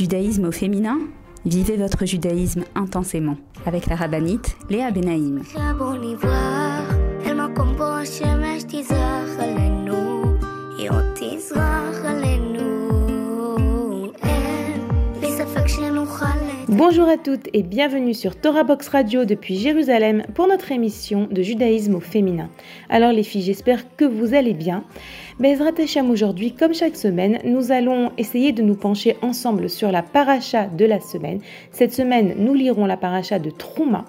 Judaïsme au féminin Vivez votre judaïsme intensément avec la rabbinite Léa Benaïm. Bonjour à toutes et bienvenue sur Torah Box Radio depuis Jérusalem pour notre émission de judaïsme au féminin. Alors les filles, j'espère que vous allez bien. Bezrat Hashem aujourd'hui, comme chaque semaine, nous allons essayer de nous pencher ensemble sur la paracha de la semaine. Cette semaine, nous lirons la paracha de Trouma.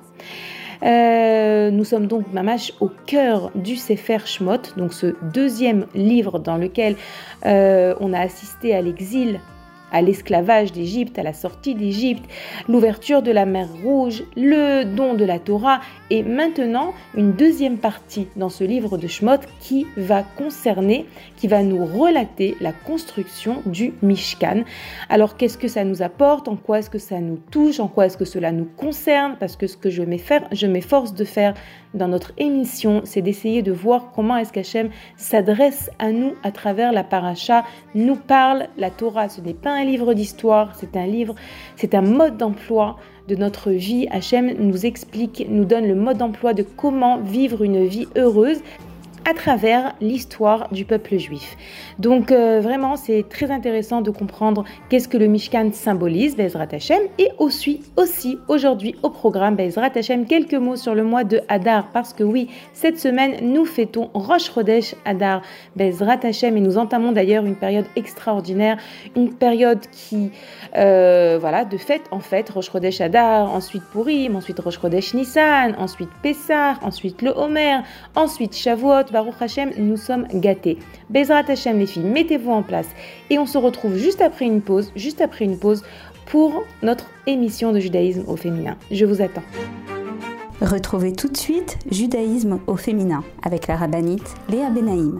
Euh, nous sommes donc mamache au cœur du Sefer Shmot, donc ce deuxième livre dans lequel euh, on a assisté à l'exil à l'esclavage d'Égypte, à la sortie d'Égypte, l'ouverture de la mer Rouge, le don de la Torah et maintenant une deuxième partie dans ce livre de Shmot qui va concerner, qui va nous relater la construction du Mishkan. Alors qu'est-ce que ça nous apporte? En quoi est-ce que ça nous touche? En quoi est-ce que cela nous concerne? Parce que ce que je m'efforce de faire dans notre émission, c'est d'essayer de voir comment est-ce s'adresse à nous à travers la paracha, nous parle. La Torah, ce n'est pas un livre d'histoire, c'est un livre, c'est un mode d'emploi de notre vie. Hachem nous explique, nous donne le mode d'emploi de comment vivre une vie heureuse à travers l'histoire du peuple juif. Donc euh, vraiment, c'est très intéressant de comprendre qu'est-ce que le Mishkan symbolise, Bezrat Hashem, et aussi, aussi aujourd'hui au programme Bezrat Hashem, quelques mots sur le mois de Hadar, parce que oui, cette semaine, nous fêtons Rosh Chodesh Hadar, Bezrat Hashem, et nous entamons d'ailleurs une période extraordinaire, une période qui, euh, voilà, de fête en fête, Rosh Chodesh Hadar, ensuite Purim, ensuite Rosh Chodesh Nissan, ensuite Pessah, ensuite le Homer, ensuite Shavuot, Baruch Hashem, nous sommes gâtés. Bezrat Hashem, les filles, mettez-vous en place. Et on se retrouve juste après une pause, juste après une pause, pour notre émission de judaïsme au féminin. Je vous attends. Retrouvez tout de suite Judaïsme au féminin avec la rabbinite Léa Benaïm.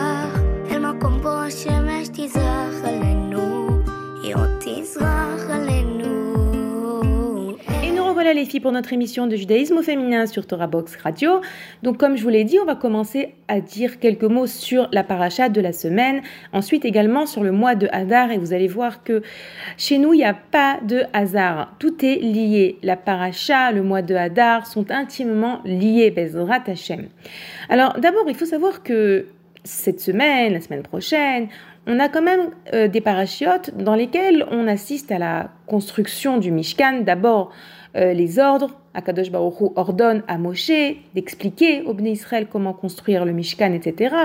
Revoilà les filles pour notre émission de judaïsme au féminin sur Torah Box Radio. Donc comme je vous l'ai dit, on va commencer à dire quelques mots sur la paracha de la semaine, ensuite également sur le mois de Hadar et vous allez voir que chez nous, il n'y a pas de hasard. Tout est lié. La paracha, le mois de Hadar sont intimement liés, Bezrat Hashem. Alors d'abord, il faut savoir que cette semaine, la semaine prochaine, on a quand même euh, des parachiotes dans lesquels on assiste à la construction du Mishkan. D'abord, euh, les ordres. Akadosh Baruch Hu ordonne à Moshe d'expliquer au Bnei Israël comment construire le Mishkan, etc.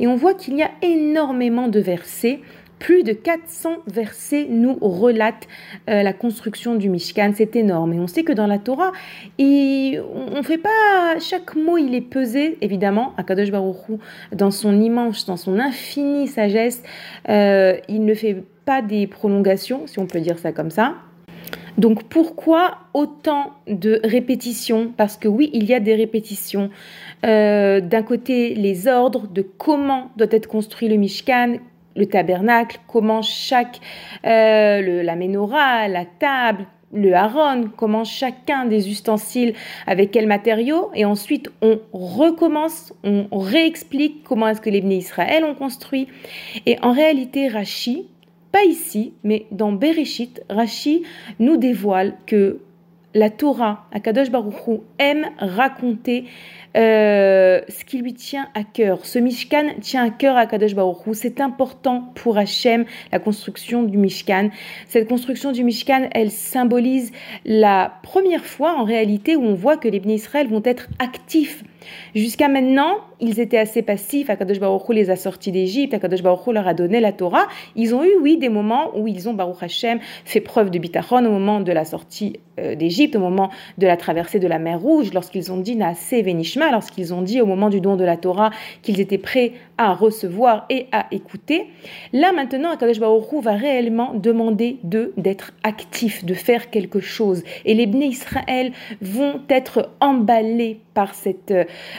Et on voit qu'il y a énormément de versets plus de 400 versets nous relatent euh, la construction du Mishkan. C'est énorme. Et on sait que dans la Torah, on ne fait pas. Chaque mot, il est pesé, évidemment. Akadosh Baruch Hu, dans son immense, dans son infinie sagesse, euh, il ne fait pas des prolongations, si on peut dire ça comme ça. Donc pourquoi autant de répétitions? Parce que oui, il y a des répétitions. Euh, d'un côté, les ordres de comment doit être construit le Mishkan, le tabernacle, comment chaque, euh, le, la menorah, la table, le haron, comment chacun des ustensiles, avec quel matériau, et ensuite on recommence, on réexplique comment est-ce que les Israël ont construit. Et en réalité, Rashi, pas ici, mais dans Bereshit, Rashi nous dévoile que la Torah, Akadosh Baruch aime raconter euh, ce qui lui tient à cœur. Ce Mishkan tient à cœur à Kadosh Baruch C'est important pour Hachem, la construction du Mishkan. Cette construction du Mishkan, elle symbolise la première fois en réalité où on voit que les Israël vont être actifs Jusqu'à maintenant, ils étaient assez passifs. Akadosh Baruch Hu les a sortis d'Égypte. Akadosh Baruch Hu leur a donné la Torah. Ils ont eu, oui, des moments où ils ont, Baruch Hashem, fait preuve de bitachon au moment de la sortie euh, d'Égypte, au moment de la traversée de la mer Rouge, lorsqu'ils ont dit Naase Venishma, lorsqu'ils ont dit au moment du don de la Torah qu'ils étaient prêts à recevoir et à écouter. Là, maintenant, Akadosh Baruch Hu va réellement demander d'eux d'être actifs, de faire quelque chose. Et les Bnei Israël vont être emballés par cette,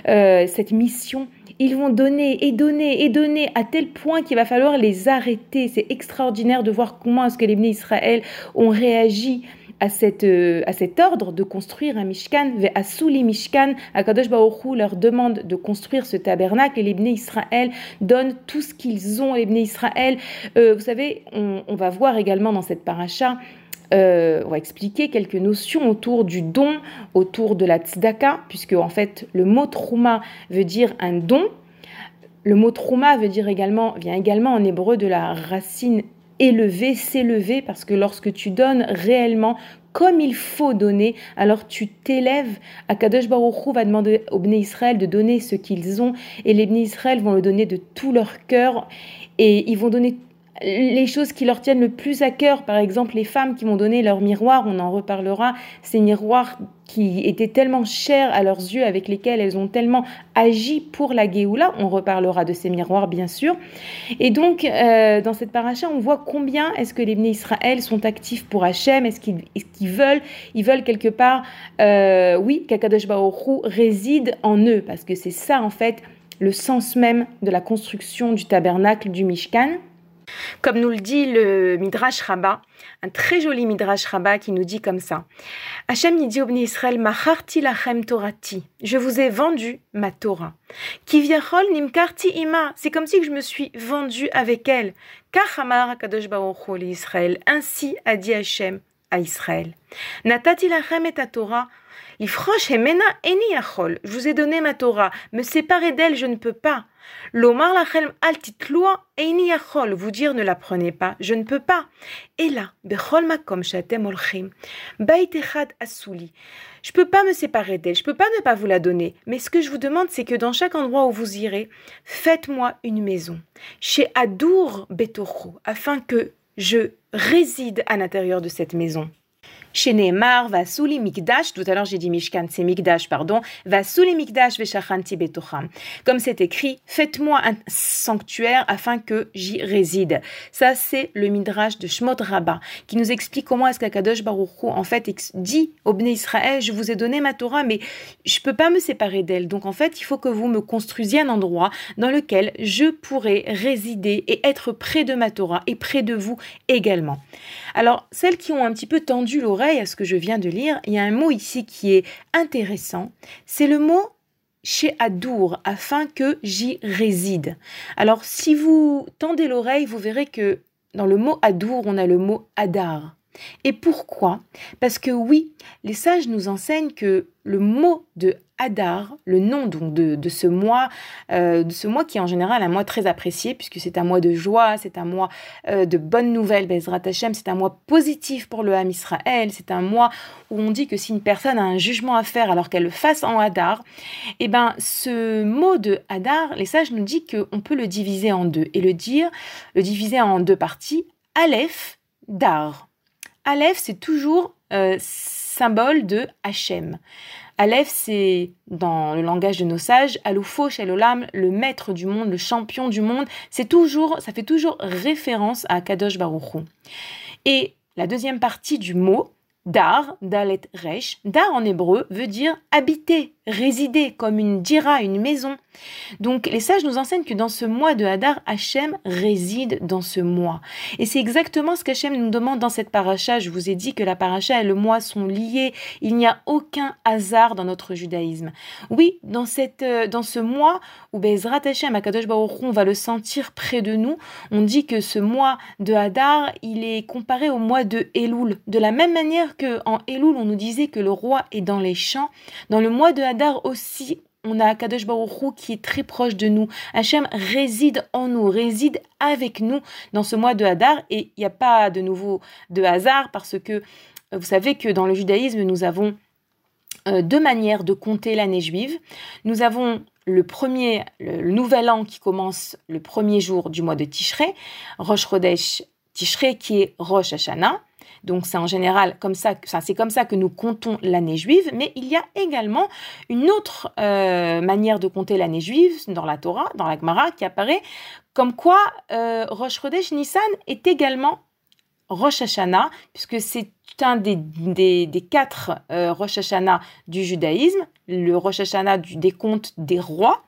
euh, cette mission, ils vont donner et donner et donner à tel point qu'il va falloir les arrêter. C'est extraordinaire de voir comment est-ce que les Bnei Israël ont réagi à, cette, euh, à cet ordre de construire un Mishkan, à Souli Mishkan, Akadosh Baruch leur demande de construire ce tabernacle et les Bnei Israël donnent tout ce qu'ils ont. Les Bnei Israël, euh, vous savez, on, on, va voir également dans cette paracha euh, on va expliquer quelques notions autour du don, autour de la tzedaka, puisque en fait le mot trouma veut dire un don. Le mot trouma veut dire également, vient également en hébreu de la racine élever, s'élever, parce que lorsque tu donnes réellement comme il faut donner, alors tu t'élèves. Akadosh Baruch Hu va demander aux Bnei Israël de donner ce qu'ils ont, et les Bnei Israël vont le donner de tout leur cœur, et ils vont donner les choses qui leur tiennent le plus à cœur, par exemple les femmes qui m'ont donné leur miroir, on en reparlera, ces miroirs qui étaient tellement chers à leurs yeux, avec lesquels elles ont tellement agi pour la Géoula, on reparlera de ces miroirs bien sûr. Et donc euh, dans cette paracha, on voit combien est-ce que les Bnei Israël sont actifs pour Hachem, est-ce qu'ils veulent, ils veulent quelque part, euh, oui, qu'Akadosh Baruch réside en eux, parce que c'est ça en fait le sens même de la construction du tabernacle du Mishkan. Comme nous le dit le Midrash Rabbah, un très joli Midrash Rabbah qui nous dit comme ça. Hachem dit au Israël, Macharti lachem torati. Je vous ai vendu ma Torah. Kivyachol nimkarti ima. C'est comme si je me suis vendu avec elle. Kachamar kadosh Israël. Ainsi a dit Hachem à Israël. Natati lachem et Torah. Eni achol. Je vous ai donné ma Torah. Me séparer d'elle, je ne peux pas. L'omar lachem achol. Vous dire ne la prenez pas, je ne peux pas. Et là, bechol makom shatem olchim. Baitechad asuli. Je peux pas me séparer d'elle, je peux pas ne pas vous la donner. Mais ce que je vous demande, c'est que dans chaque endroit où vous irez, faites-moi une maison. Chez Adour Betocho, afin que je réside à l'intérieur de cette maison. Chez Neymar, va souli mikdash, tout à l'heure j'ai dit mishkan, c'est mikdash, pardon, va souli mikdash veshachanti betocham. Comme c'est écrit, faites-moi un sanctuaire afin que j'y réside. Ça, c'est le midrash de Shmot Rabbah, qui nous explique comment est-ce qu'Akadosh Baruch Hu, en fait, dit au Bnei Israël, je vous ai donné ma Torah, mais je peux pas me séparer d'elle. Donc, en fait, il faut que vous me construisiez un endroit dans lequel je pourrai résider et être près de ma Torah et près de vous également. Alors, celles qui ont un petit peu tendu l'oreille, à ce que je viens de lire, il y a un mot ici qui est intéressant. C'est le mot chez Adour, afin que j'y réside. Alors, si vous tendez l'oreille, vous verrez que dans le mot Adour, on a le mot Adar. Et pourquoi? Parce que oui, les sages nous enseignent que le mot de Hadar, le nom donc de, ce mois, euh, de ce mois qui est en général un mois très apprécié puisque c'est un mois de joie, c'est un mois euh, de bonnes nouvelles, Bezrat Hashem, c'est un mois positif pour le Ham Israël, c'est un mois où on dit que si une personne a un jugement à faire alors qu'elle le fasse en Hadar, eh ben ce mot de Hadar, les sages nous disent qu'on peut le diviser en deux et le dire, le diviser en deux parties, Aleph, Dar. Aleph, c'est toujours euh, symbole de Hachem. Aleph, c'est dans le langage de nos sages, Aloufo Shelolam, le maître du monde, le champion du monde. C'est toujours, ça fait toujours référence à Kadosh Baruchou. Et la deuxième partie du mot, Dar, Dalet Resh, Dar en hébreu veut dire habiter, résider comme une dira, une maison. Donc les sages nous enseignent que dans ce mois de Hadar, Hachem réside dans ce mois. Et c'est exactement ce qu'Hachem nous demande dans cette paracha. Je vous ai dit que la paracha et le mois sont liés. Il n'y a aucun hasard dans notre judaïsme. Oui, dans, cette, euh, dans ce mois où Bezrat Hachem, Akadosh Baruch on va le sentir près de nous, on dit que ce mois de Hadar, il est comparé au mois de Elul. De la même manière que en Elul, on nous disait que le roi est dans les champs, dans le mois de Hadar aussi, on a Akadosh Baruch qui est très proche de nous. Hachem réside en nous, réside avec nous dans ce mois de Hadar. Et il n'y a pas de nouveau de hasard parce que vous savez que dans le judaïsme, nous avons euh, deux manières de compter l'année juive. Nous avons le premier, le, nouvel an qui commence le premier jour du mois de Tishrei, Rosh Chodesh Tishrei qui est Rosh Hashanah. Donc c'est en général comme ça, c'est comme ça que nous comptons l'année juive, mais il y a également une autre euh, manière de compter l'année juive dans la Torah, dans la Gemara, qui apparaît comme quoi euh, Rosh Chodesh Nissan est également Rosh Hashanah, puisque c'est un des, des, quatre euh, Rosh Hashanah du judaïsme, le Rosh Hashanah du décompte des rois.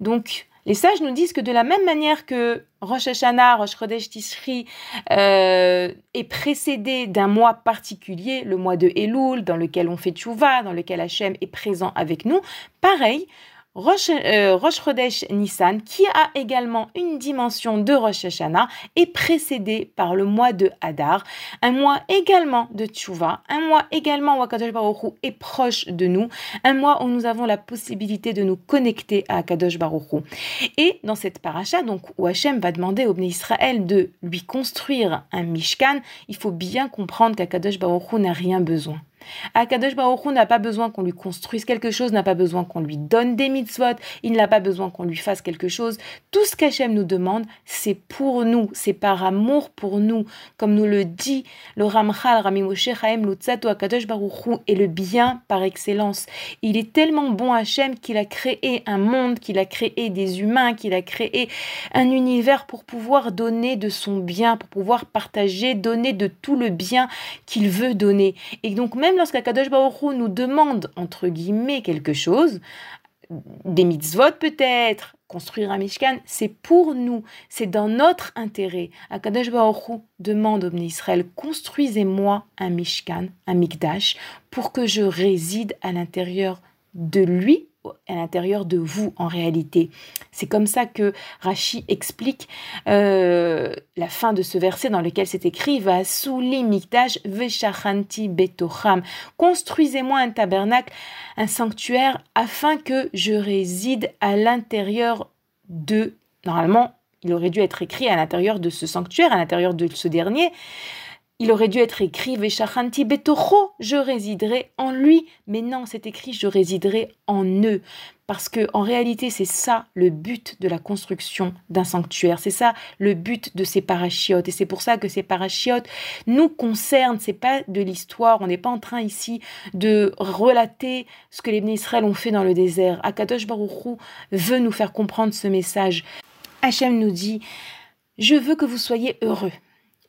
Donc les sages nous disent que de la même manière que Rosh Hashanah, Rosh Chodesh Tishri euh, est précédé d'un mois particulier, le mois de Elul, dans lequel on fait tchouva, dans lequel Hachem est présent avec nous, pareil, Rosh, euh, Chodesh Nissan, qui a également une dimension de Rosh Hashanah, est précédé par le mois de Hadar, un mois également de Tchouva, un mois également où Akadosh Baruch est proche de nous, un mois où nous avons la possibilité de nous connecter à Akadosh Baruch Et dans cette paracha, donc où Hachem va demander au Bnei Israël de lui construire un Mishkan, il faut bien comprendre qu'Akadosh Baruch n'a rien besoin. Akadosh Baruch n'a pas besoin qu'on lui construise quelque chose, n'a pas besoin qu'on lui donne des mitzvot, il n'a pas besoin qu'on lui fasse quelque chose. Tout ce qu'Hachem nous demande, c'est pour nous, c'est par amour pour nous. Comme nous le dit le Ramchal, Rami Moshe Chaim Lutzato Akadosh Baruch est le bien par excellence. Il est tellement bon Hachem qu'il a créé un monde, qu'il a créé des humains, qu'il a créé un univers pour pouvoir donner de son bien, pour pouvoir partager, donner de tout le bien qu'il veut donner. Et donc même même lorsqu'Akadosh Baruch nous demande, entre guillemets, quelque chose, des mitzvot peut-être, construire un Mishkan, c'est pour nous, c'est dans notre intérêt. Akadosh Baruch demande au Israël, construisez-moi un Mishkan, un Mikdash, pour que je réside à l'intérieur de lui à l'intérieur de vous en réalité. C'est comme ça que Rashi explique euh, la fin de ce verset dans lequel c'est écrit Va mikdash veshachanti betocham. Construisez-moi un tabernacle, un sanctuaire, afin que je réside à l'intérieur de. Normalement, il aurait dû être écrit à l'intérieur de ce sanctuaire, à l'intérieur de ce dernier. Il aurait dû être écrit Veshachanti Betocho, je résiderai en lui. Mais non, c'est écrit je résiderai en eux. Parce que en réalité, c'est ça le but de la construction d'un sanctuaire. C'est ça le but de ces parachiotes. Et c'est pour ça que ces parachiotes nous concernent. C'est pas de l'histoire. On n'est pas en train ici de relater ce que les Israël ont fait dans le désert. Akadosh Baruchou veut nous faire comprendre ce message. Hachem nous dit, je veux que vous soyez heureux.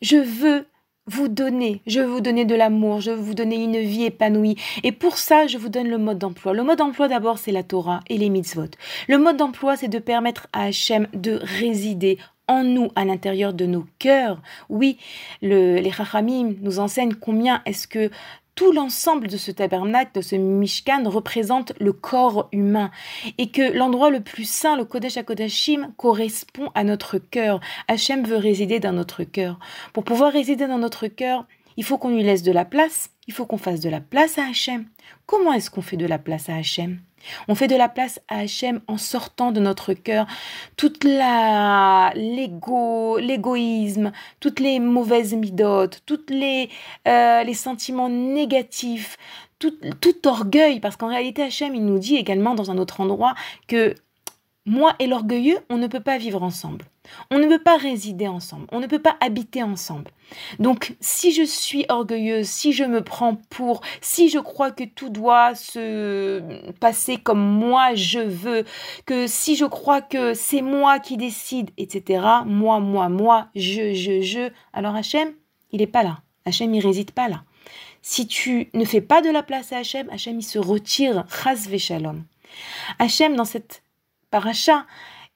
Je veux vous donner, je veux vous donner de l'amour, je veux vous donner une vie épanouie. Et pour ça, je vous donne le mode d'emploi. Le mode d'emploi, d'abord, c'est la Torah et les mitzvot. Le mode d'emploi, c'est de permettre à Hachem de résider en nous, à l'intérieur de nos cœurs. Oui, les Chachamim nous enseignent combien est-ce que tout l'ensemble de ce tabernacle, de ce Mishkan, représente le corps humain et que l'endroit le plus saint, le Kodesh HaKodashim, correspond à notre cœur. Hachem veut résider dans notre cœur. Pour pouvoir résider dans notre cœur, il faut qu'on lui laisse de la place, il faut qu'on fasse de la place à Hachem. Comment est-ce qu'on fait de la place à Hachem? On fait de la place à Hachem en sortant de notre cœur toute la l'ego, l'égoïsme, toutes les mauvaises midotes, toutes les euh, les sentiments négatifs, tout, tout orgueil, parce qu'en réalité Hachem il nous dit également dans un autre endroit que moi et l'orgueilleux, on ne peut pas vivre ensemble. On ne peut pas résider ensemble, on ne peut pas habiter ensemble. Donc si je suis orgueilleuse, si je me prends pour, si je crois que tout doit se passer comme moi je veux, que si je crois que c'est moi qui décide, etc., moi, moi, moi, je, je, je, alors Hachem, il n'est pas là. Hachem, il réside pas là. Si tu ne fais pas de la place à Hachem, Hachem il se retire, chas. Hachem dans cette paracha,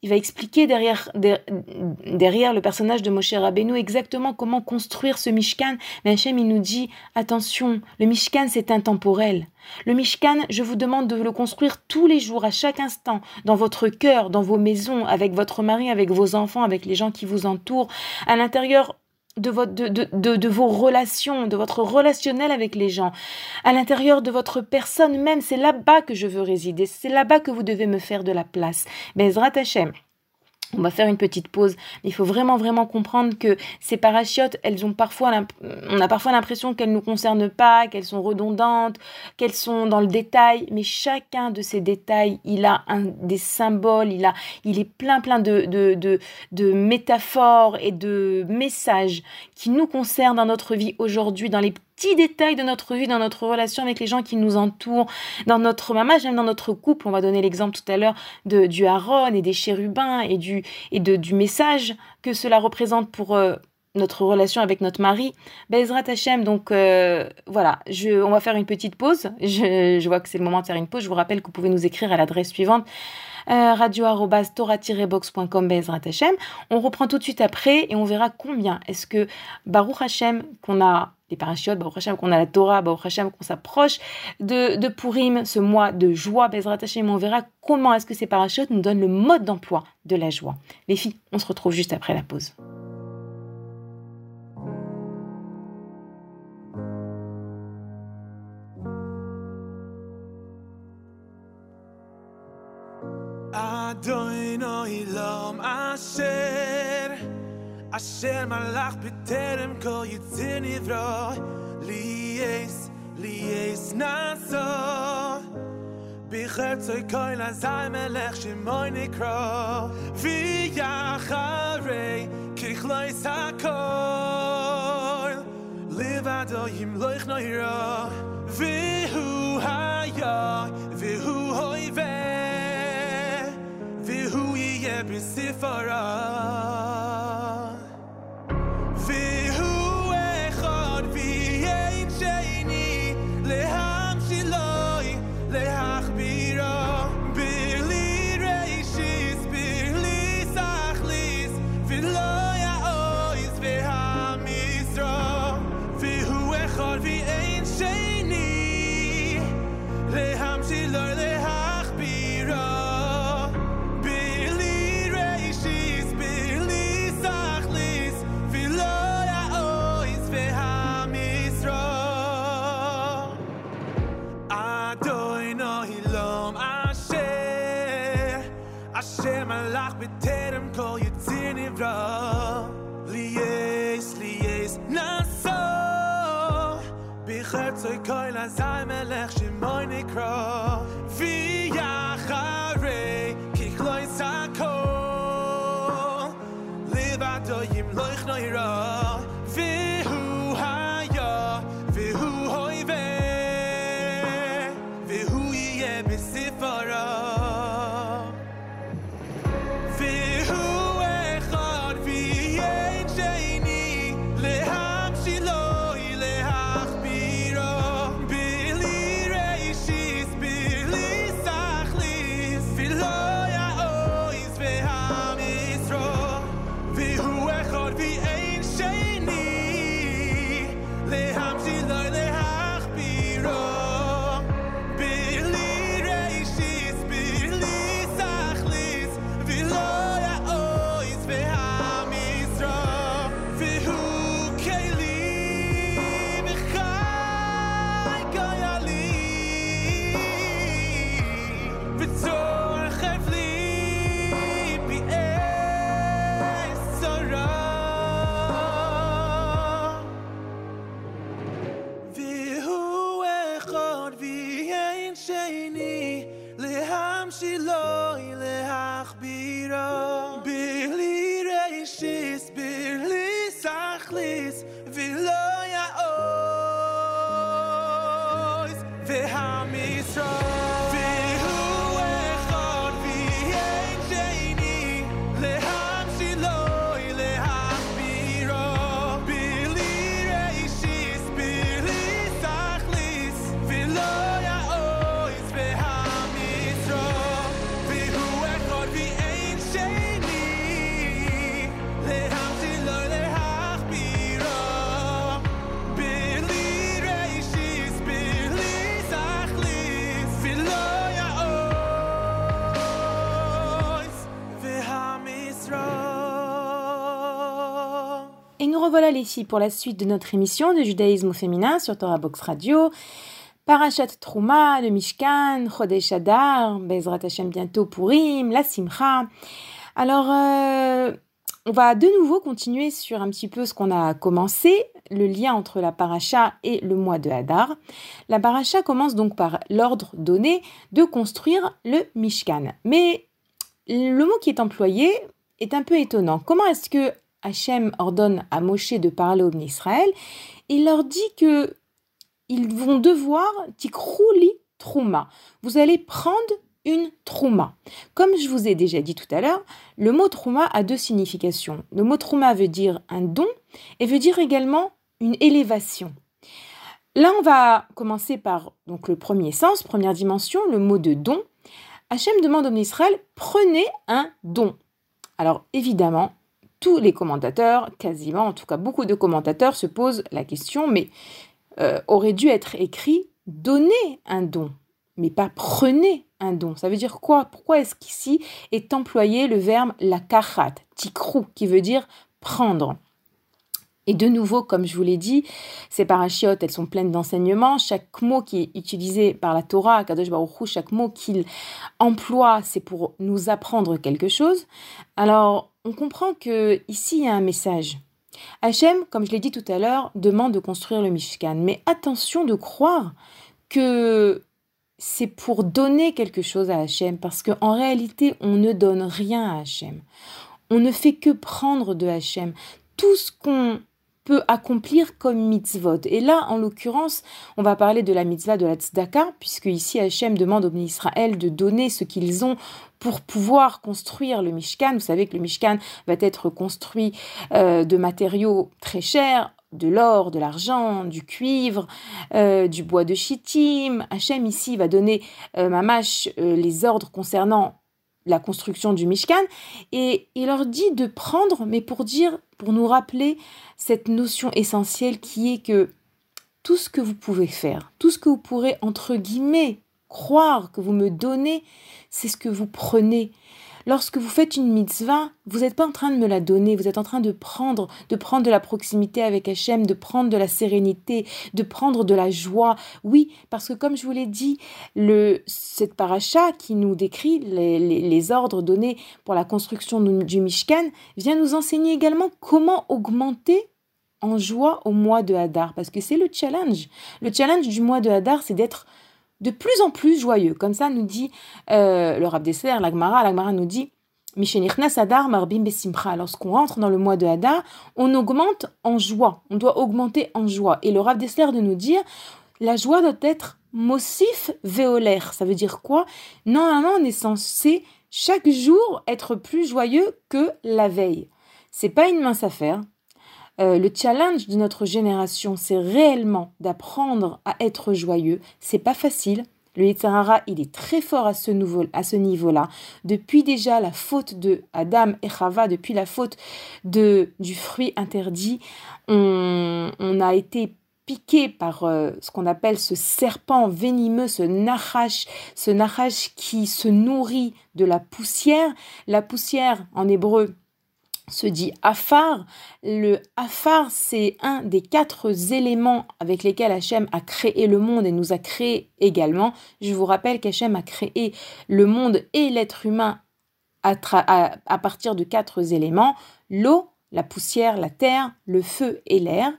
il va expliquer derrière, derrière le personnage de Moshe Rabbeinu exactement comment construire ce Mishkan. Mais Hachem, il nous dit, attention, le Mishkan, c'est intemporel. Le Mishkan, je vous demande de le construire tous les jours, à chaque instant, dans votre cœur, dans vos maisons, avec votre mari, avec vos enfants, avec les gens qui vous entourent, à l'intérieur de, votre, de, de, de, vos relations, de votre relationnel avec les gens, à l'intérieur de votre personne même. C'est là-bas que je veux résider. C'est là-bas que vous devez me faire de la place. Bezrat Hashem. On va faire une petite pause. Il faut vraiment, vraiment comprendre que ces parachutes, elles ont parfois, on a parfois l'impression qu'elles ne nous concernent pas, qu'elles sont redondantes, qu'elles sont dans le détail. Mais chacun de ces détails, il a des symboles, il a, il est plein, plein de, de, de, de métaphores et de messages qui nous concernent dans notre vie aujourd'hui, dans les détails de notre vie, dans notre relation avec les gens qui nous entourent, dans notre mamage, même dans notre couple. On va donner l'exemple tout à l'heure de, du Aaron et des chérubins et du, et de, du message que cela représente pour euh, notre relation avec notre mari. Bezrat Hashem, donc euh, voilà, je, on va faire une petite pause. Je, je vois que c'est le moment de faire une pause. Je vous rappelle que vous pouvez nous écrire à l'adresse suivante euh, radio-tora-box.com Bezrat Hashem. On reprend tout de suite après et on verra combien est-ce que Baruch Hashem qu'on a les parachutes, Baruch Hashem, qu'on a la Torah, Baruch Hashem, qu'on s'approche de, de Purim, ce mois de joie, Bezrat on verra comment est-ce que ces parachutes nous donnent le mode d'emploi de la joie. Les filles, on se retrouve juste après la pause. אשר מלאך בטרם כל יציר נברא ליאס, ליאס נעשו בחרצוי כל עזי מלך שמוי נקרא ויחרי ככלויס הכל לבדו ימלוך נוירו והוא היה והוא הויבה והוא יהיה בספרה Revoilà les filles pour la suite de notre émission de judaïsme féminin sur Torah Box Radio. Parashat Trouma, le Mishkan, Chodesh Adar, Bezrat Hashem bientôt Purim, la Simcha. Alors, euh, on va de nouveau continuer sur un petit peu ce qu'on a commencé, le lien entre la paracha et le mois de Hadar. La paracha commence donc par l'ordre donné de construire le Mishkan. Mais le mot qui est employé est un peu étonnant. Comment est-ce que Hachem ordonne à Moshe de parler au Israël Il leur dit que ils vont devoir tikrouli trouma. Vous allez prendre une trouma. Comme je vous ai déjà dit tout à l'heure, le mot trouma a deux significations. Le mot trouma veut dire un don et veut dire également une élévation. Là, on va commencer par donc le premier sens, première dimension, le mot de don. Hachem demande au Israël prenez un don. Alors évidemment, tous les commentateurs, quasiment en tout cas beaucoup de commentateurs se posent la question mais euh, aurait dû être écrit donnez un don, mais pas prenez un don. Ça veut dire quoi? Pourquoi est-ce qu'ici est employé le verbe la kachat, tikrou, qui veut dire prendre et de nouveau, comme je vous l'ai dit, ces parachiotes, elles sont pleines d'enseignements. Chaque mot qui est utilisé par la Torah, Kadosh Baruch chaque mot qu'il emploie, c'est pour nous apprendre quelque chose. Alors, on comprend que ici il y a un message. Hachem, comme je l'ai dit tout à l'heure, demande de construire le Mishkan. Mais attention de croire que c'est pour donner quelque chose à Hachem, parce qu'en réalité, on ne donne rien à Hachem. On ne fait que prendre de Hachem. Tout ce qu'on peut accomplir comme mitzvot. Et là, en l'occurrence, on va parler de la mitzvah de la tzedaka, puisque ici Hachem demande aux Israël de donner ce qu'ils ont pour pouvoir construire le Mishkan. Vous savez que le Mishkan va être construit euh, de matériaux très chers, de l'or, de l'argent, du cuivre, euh, du bois de chittim. Hachem ici va donner euh, mamash les ordres concernant la construction du Mishkan et il leur dit de prendre, mais pour dire, pour nous rappeler cette notion essentielle qui est que tout ce que vous pouvez faire, tout ce que vous pourrez entre guillemets croire que vous me donnez, c'est ce que vous prenez. Lorsque vous faites une mitzvah, vous n'êtes pas en train de me la donner, vous êtes en train de prendre, de prendre de la proximité avec Hachem, de prendre de la sérénité, de prendre de la joie. Oui, parce que comme je vous l'ai dit, le, cette paracha qui nous décrit les, les, ordres donnés pour la construction du Mishkan vient nous enseigner également comment augmenter en joie au mois de Hadar, parce que c'est le challenge. Le challenge du mois de Hadar, c'est d'être de plus en plus joyeux. Comme ça nous dit euh, le Rav Dessler, l'Agmara, l'Agmara nous dit. Lorsqu'on rentre dans le mois de Hadar, on augmente en joie. On doit augmenter en joie. Et le Rav Dessler de nous dire la joie doit être mosif véolaire. Ça veut dire quoi? Normalement, on est censé chaque jour être plus joyeux que la veille. C'est pas une mince affaire. Euh, le challenge de notre génération, c'est réellement d'apprendre à être joyeux. C'est pas facile. Le Yitzhara, il est très fort à ce, niveau-là. Depuis déjà la faute de Adam et Chava, depuis la faute de, du fruit interdit, on, a été piqué par euh, ce qu'on appelle ce serpent venimeux, ce nachash, ce nachash qui se nourrit de la poussière. La poussière, en hébreu, se dit Afar. Le Afar, c'est un des quatre éléments avec lesquels Hachem a créé le monde et nous a créé également. Je vous rappelle qu'Hachem a créé le monde et l'être humain à, à, partir de quatre éléments l'eau, la poussière, la terre, le feu et l'air.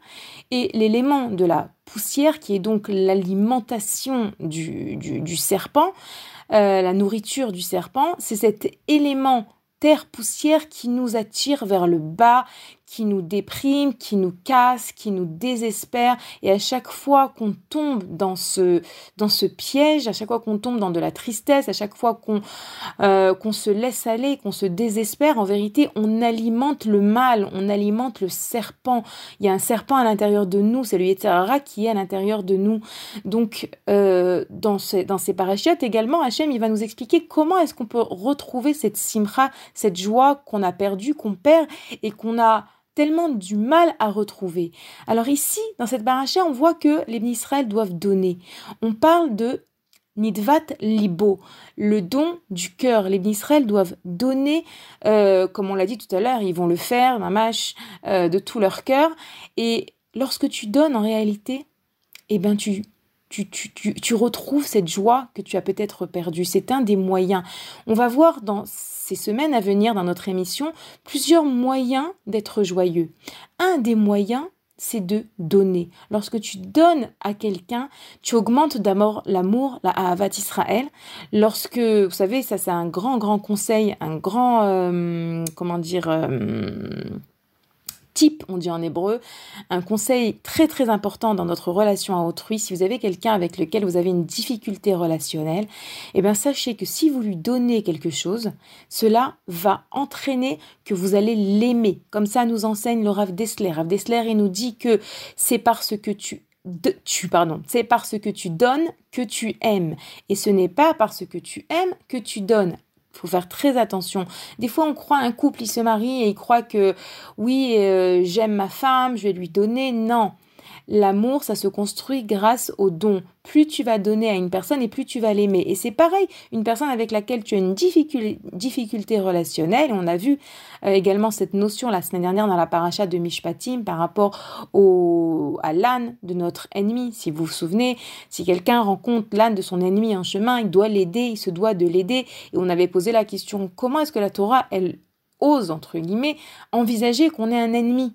Et l'élément de la poussière, qui est donc l'alimentation du, du, serpent, euh, la nourriture du serpent, c'est cet élément terre poussière qui nous attire vers le bas, qui nous déprime, qui nous casse, qui nous désespère. Et à chaque fois qu'on tombe dans ce, dans ce piège, à chaque fois qu'on tombe dans de la tristesse, à chaque fois qu'on euh, se laisse aller, qu'on se désespère, en vérité, on alimente le mal, on alimente le serpent. Il y a un serpent à l'intérieur de nous, c'est le Yetzirara qui est à l'intérieur de nous. Donc, euh, dans, dans ces parachutes également, Hachem, il va nous expliquer comment est-ce qu'on peut retrouver cette simra, cette joie qu'on a perdue, qu'on perd et qu'on a tellement du mal à retrouver. Alors ici, dans cette baracha, on voit que les Israël doivent donner. On parle de Nidvat libo, le don du cœur. Les Israël doivent donner, euh, comme on l'a dit tout à l'heure, ils vont le faire, mamash, euh, de tout leur cœur. Et lorsque tu donnes en réalité, eh ben tu, tu, retrouves cette joie que tu as peut-être perdue. C'est un des moyens. On va voir dans ces semaines à venir dans notre émission plusieurs moyens d'être joyeux. Un des moyens, c'est de donner. Lorsque tu donnes à quelqu'un, tu augmentes d'abord l'amour, la Ahavat Israël. Lorsque, vous savez, ça c'est un grand, grand conseil, un grand, euh, comment dire, euh, type, on dit en hébreu, un conseil très très important dans notre relation à autrui. Si vous avez quelqu'un avec lequel vous avez une difficulté relationnelle, eh bien sachez que si vous lui donnez quelque chose, cela va entraîner que vous allez l'aimer. Comme ça nous enseigne le Rav Dessler. Rav Dessler, il nous dit que c'est parce que tu c'est parce que tu donnes que tu aimes et ce n'est pas parce que tu aimes que tu donnes faut faire très attention. Des fois, on croit un couple, il se marie et il croit que oui, euh, j'aime ma femme, je vais lui donner. Non. L'amour, ça se construit grâce au don. Plus tu vas donner à une personne et plus tu vas l'aimer. Et c'est pareil, une personne avec laquelle tu as une difficulté, relationnelle, on a vu euh, également cette notion la semaine dernière dans la paracha de Mishpatim par rapport au, à l'âne de notre ennemi. Si vous vous souvenez, si quelqu'un rencontre l'âne de son ennemi en chemin, il doit l'aider, il se doit de l'aider. Et on avait posé la question, comment est-ce que la Torah, elle ose, entre guillemets, envisager qu'on ait un ennemi?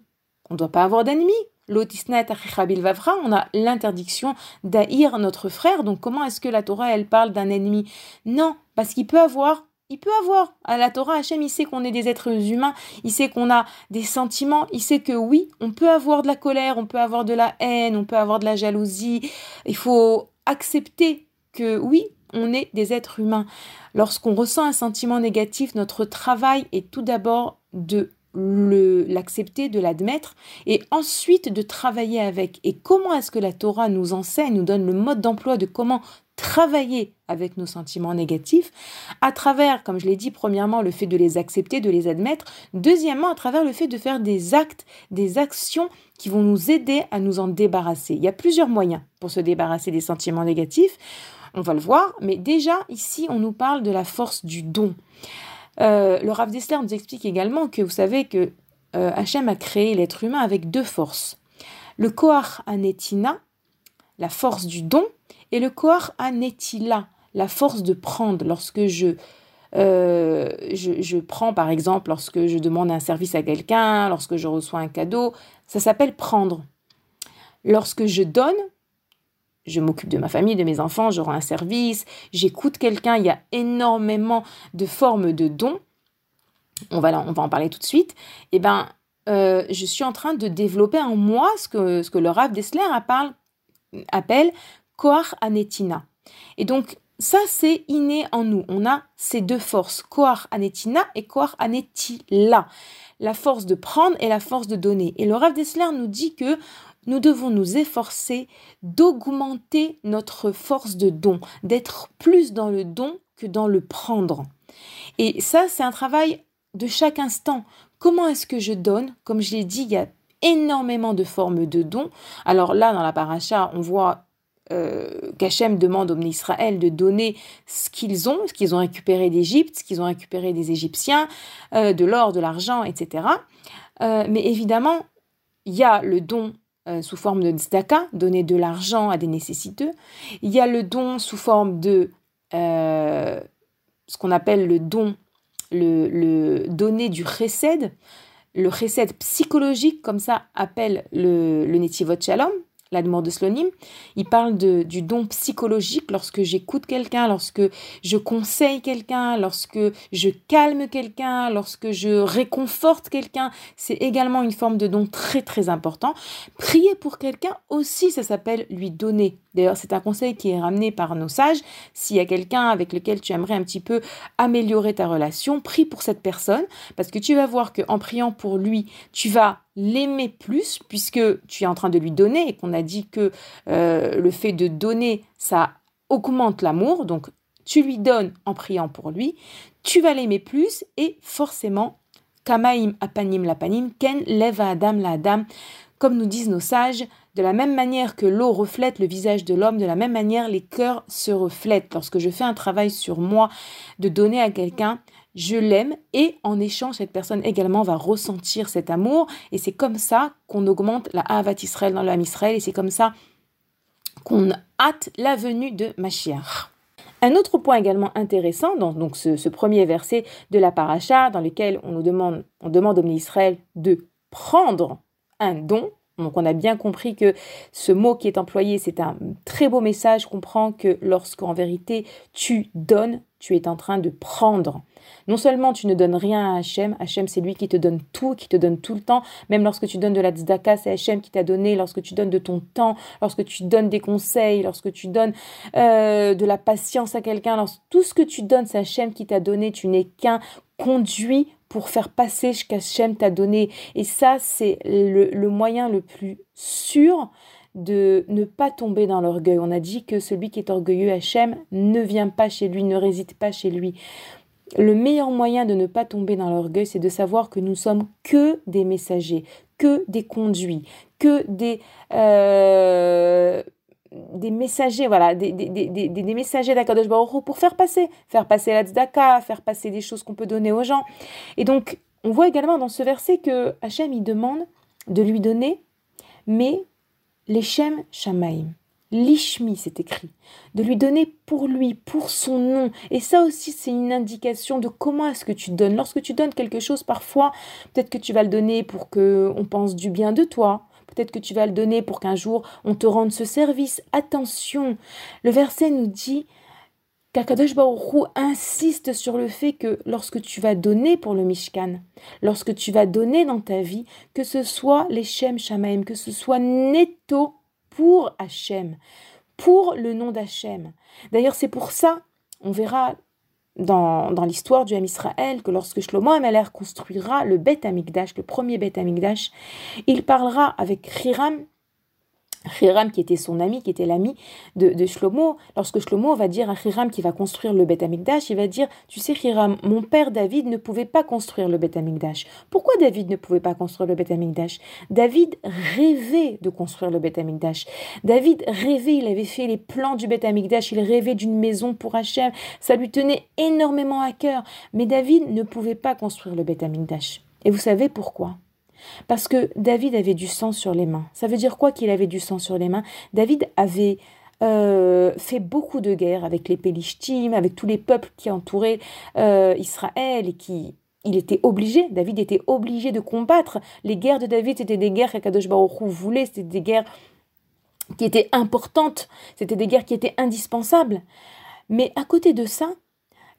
On ne doit pas avoir d'ennemi on a l'interdiction d'haïr notre frère. Donc comment est-ce que la Torah, elle parle d'un ennemi? Non, parce qu'il peut avoir il peut avoir. À la Torah, Hachem, il sait qu'on est des êtres humains, il sait qu'on a des sentiments, il sait que oui, on peut avoir de la colère, on peut avoir de la haine, on peut avoir de la jalousie. Il faut accepter que oui, on est des êtres humains. Lorsqu'on ressent un sentiment négatif, notre travail est tout d'abord de l'accepter, de l'admettre et ensuite de travailler avec. Et comment est-ce que la Torah nous enseigne, nous donne le mode d'emploi de comment travailler avec nos sentiments négatifs? À travers, comme je l'ai dit, premièrement, le fait de les accepter, de les admettre, deuxièmement, à travers le fait de faire des actes, des actions qui vont nous aider à nous en débarrasser. Il y a plusieurs moyens pour se débarrasser des sentiments négatifs, on va le voir, mais déjà ici, on nous parle de la force du don. Euh, le Rav Dessler nous explique également que vous savez que euh, Hachem a créé l'être humain avec deux forces. Le Koach Anetina, la force du don, et le Koach Anetila, la force de prendre. Lorsque euh, je, je, prends par exemple, lorsque je demande un service à quelqu'un, lorsque je reçois un cadeau, ça s'appelle prendre. Lorsque je donne, je m'occupe de ma famille, de mes enfants, je rends un service, j'écoute quelqu'un, il y a énormément de formes de dons. On va, on va en parler tout de suite. Eh ben, euh, je suis en train de développer en moi ce que, le Rav Dessler appelle, appelle Anetina. Et donc, ça, c'est inné en nous. On a ces deux forces, Koach Anetina et Koach Anetila. La force de prendre et la force de donner. Et le Rav Dessler nous dit que nous devons nous efforcer d'augmenter notre force de don, d'être plus dans le don que dans le prendre. Et ça, c'est un travail de chaque instant. Comment est-ce que je donne? Comme je l'ai dit, il y a énormément de formes de dons. Alors là, dans la paracha, on voit euh, qu'Hachem demande aux Israël de donner ce qu'ils ont, ce qu'ils ont récupéré d'Égypte, ce qu'ils ont récupéré des Égyptiens, euh, de l'or, de l'argent, etc. Euh, mais évidemment, il y a le don euh, sous forme de tzedaka, donner de l'argent à des nécessiteux. Il y a le don sous forme de euh, ce qu'on appelle le don, le, le donner du chesed, le chesed psychologique, comme ça appelle le, le Netivot Shalom, l'Admor de Slonim, il parle de, du don psychologique lorsque j'écoute quelqu'un, lorsque je conseille quelqu'un, lorsque je calme quelqu'un, lorsque je réconforte quelqu'un. C'est également une forme de don très très important. Prier pour quelqu'un aussi, ça s'appelle lui donner. D'ailleurs, c'est un conseil qui est ramené par nos sages. S'il y a quelqu'un avec lequel tu aimerais un petit peu améliorer ta relation, prie pour cette personne parce que tu vas voir qu'en priant pour lui, tu vas l'aimer plus puisque tu es en train de lui donner et qu'on a dit que euh, le fait de donner, ça augmente l'amour. Donc, tu lui donnes en priant pour lui, tu vas l'aimer plus et forcément, kamaim apanim lapanim, ken leva adam la adam, comme nous disent nos sages, De la même manière que l'eau reflète le visage de l'homme, de la même manière les cœurs se reflètent. Lorsque je fais un travail sur moi de donner à quelqu'un, je l'aime et en échange, cette personne également va ressentir cet amour et c'est comme ça qu'on augmente la Havat Israël dans l'âme Israël et c'est comme ça qu'on hâte la venue de Mashiach. Un autre point également intéressant dans donc ce, premier verset de la paracha dans lequel on nous demande, on demande au Israël de prendre un don. Donc on a bien compris que ce mot qui est employé, c'est un très beau message. Comprends que lorsqu'en vérité tu donnes, tu es en train de prendre. Non seulement tu ne donnes rien à Hachem, Hachem c'est lui qui te donne tout, qui te donne tout le temps, même lorsque tu donnes de la tzedaka, c'est Hachem qui t'a donné, lorsque tu donnes de ton temps, lorsque tu donnes des conseils, lorsque tu donnes euh, de la patience à quelqu'un, tout ce que tu donnes, c'est Hachem qui t'a donné, tu n'es qu'un conduit pour faire passer ce qu'Hachem t'a donné. Et ça, c'est le, le moyen le plus sûr de ne pas tomber dans l'orgueil. On a dit que celui qui est orgueilleux, Hachem, ne vient pas chez lui, ne réside pas chez lui. Le meilleur moyen de ne pas tomber dans l'orgueil, c'est de savoir que nous sommes que des messagers, que des conduits, que des, euh, des messagers, voilà, des, des, des, des messagers d'Akadosh Baruch pour faire passer, faire passer la tzedaka, faire passer des choses qu'on peut donner aux gens. Et donc, on voit également dans ce verset que Hachem, il demande de lui donner, mais les Shem Shamaim. L'ishmi, c'est écrit, de lui donner pour lui, pour son nom. Et ça aussi, c'est une indication de comment est-ce que tu donnes. Lorsque tu donnes quelque chose, parfois, peut-être que tu vas le donner pour que on pense du bien de toi. Peut-être que tu vas le donner pour qu'un jour on te rende ce service. Attention, le verset nous dit qu'Akadosh Baruch insiste sur le fait que lorsque tu vas donner pour le Mishkan, lorsque tu vas donner dans ta vie, que ce soit les Shem Shamaim, que ce soit netto pour Hachem, pour le nom d'Hachem. D'ailleurs, c'est pour ça, on verra dans, dans l'histoire du Ham Israël que lorsque Shlomo Ameler construira le Beth Amikdash, le premier Beth Amikdash, il parlera avec Hiram Hiram, qui était son ami, qui était l'ami de, Shlomo, lorsque Shlomo va dire à Hiram qui va construire le Beth Amikdash, il va dire Tu sais, Hiram, mon père David ne pouvait pas construire le Beth Amikdash. Pourquoi David ne pouvait pas construire le Beth Amikdash? David rêvait de construire le Beth Amikdash. David rêvait, il avait fait les plans du Beth Amikdash, il rêvait d'une maison pour Hachem, ça lui tenait énormément à cœur. Mais David ne pouvait pas construire le Beth Amikdash. Et vous savez pourquoi? Parce que David avait du sang sur les mains. Ça veut dire quoi qu'il avait du sang sur les mains? David avait euh, fait beaucoup de guerres avec les Pélishtim, avec tous les peuples qui entouraient euh, Israël et qui il était obligé, David était obligé de combattre. Les guerres de David, c'était des guerres qu'Akadosh Baruch voulait, c'était des guerres qui étaient importantes, c'était des guerres qui étaient indispensables. Mais à côté de ça,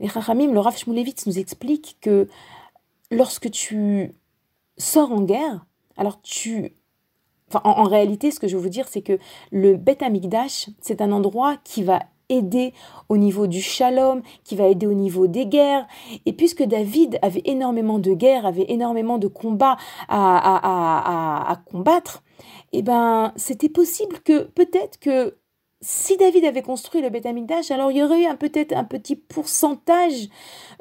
les Chachamim, le Rav Shmulevitz nous explique que lorsque tu sors en guerre, alors tu... En, réalité, ce que je veux vous dire, c'est que le Beth Amikdash, c'est un endroit qui va aider au niveau du shalom, qui va aider au niveau des guerres. Et puisque David avait énormément de guerres, avait énormément de combats à, combattre, eh ben, c'était possible que peut-être que si David avait construit le Beth alors il y aurait eu peut-être un petit pourcentage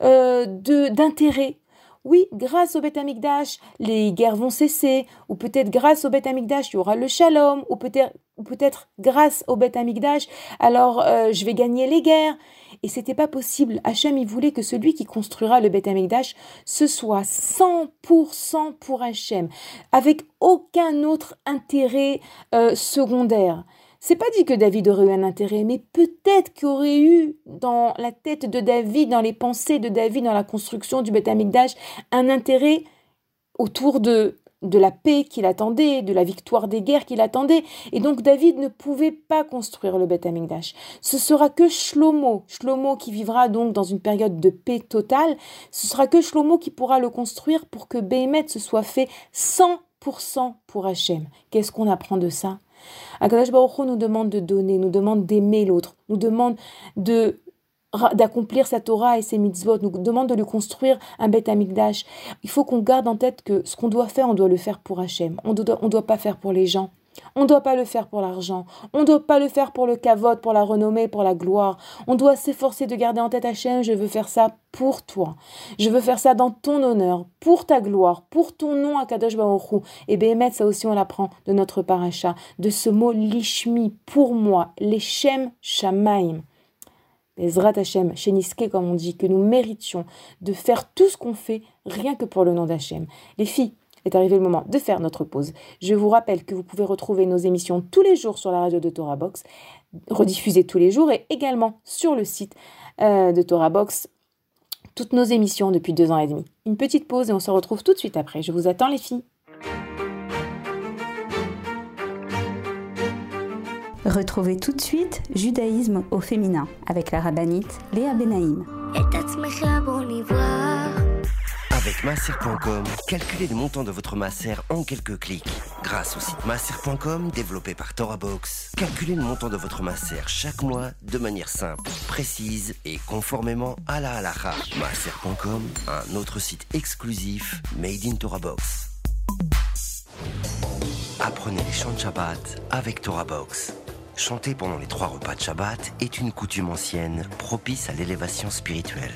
euh, d'intérêt oui, grâce au Beth Amikdash, les guerres vont cesser, ou peut-être grâce au Beth Amikdash, il y aura le shalom, ou peut-être grâce au Beth Amikdash, alors euh, je vais gagner les guerres. Et c'était pas possible. Hachem, il voulait que celui qui construira le Beth Amikdash, ce soit 100% pour Hachem, avec aucun autre intérêt euh, secondaire. C'est pas dit que David aurait eu un intérêt, mais peut-être qu'il aurait eu dans la tête de David, dans les pensées de David, dans la construction du Beth Amikdash, un intérêt autour de, de la paix qu'il attendait, de la victoire des guerres qu'il attendait. Et donc David ne pouvait pas construire le Beth Amikdash. Ce sera que Shlomo, Shlomo qui vivra donc dans une période de paix totale, ce sera que Shlomo qui pourra le construire pour que Béhémet se soit fait 100% pour Hachem. Qu'est-ce qu'on apprend de ça? Akadash Baruch nous demande de donner, nous demande d'aimer l'autre, nous demande de d'accomplir sa Torah et ses mitzvot, nous demande de lui construire un Beth Amikdash. Il faut qu'on garde en tête que ce qu'on doit faire, on doit le faire pour Hachem. On ne doit, on doit pas faire pour les gens. On ne doit pas le faire pour l'argent. On ne doit pas le faire pour le cavote, pour la renommée, pour la gloire. On doit s'efforcer de garder en tête Hachem, je veux faire ça pour toi. Je veux faire ça dans ton honneur, pour ta gloire, pour ton nom à Kadosh Baruch Et Béhémet, ça aussi on l'apprend de notre paracha, de ce mot lishmi, pour moi, leshem shamaim. Bezrat Hachem, Sheniske comme on dit, que nous méritions de faire tout ce qu'on fait rien que pour le nom d'Hachem. Les filles, est arrivé le moment de faire notre pause. Je vous rappelle que vous pouvez retrouver nos émissions tous les jours sur la radio de Torah Box, rediffusées tous les jours et également sur le site euh, de Torah Box, toutes nos émissions depuis deux ans et demi. Une petite pause et on se retrouve tout de suite après. Je vous attends les filles. Retrouvez tout de suite Judaïsme au féminin avec la rabbinite Léa Benaïm. Avec masser.com, calculez le montant de votre masser en quelques clics. Grâce au site masser.com développé par ToraBox, calculez le montant de votre masser chaque mois de manière simple, précise et conformément à la halakha. Masser.com, un autre site exclusif made in ToraBox. Apprenez les chants de Shabbat avec ToraBox. Chanter pendant les trois repas de Shabbat est une coutume ancienne propice à l'élévation spirituelle.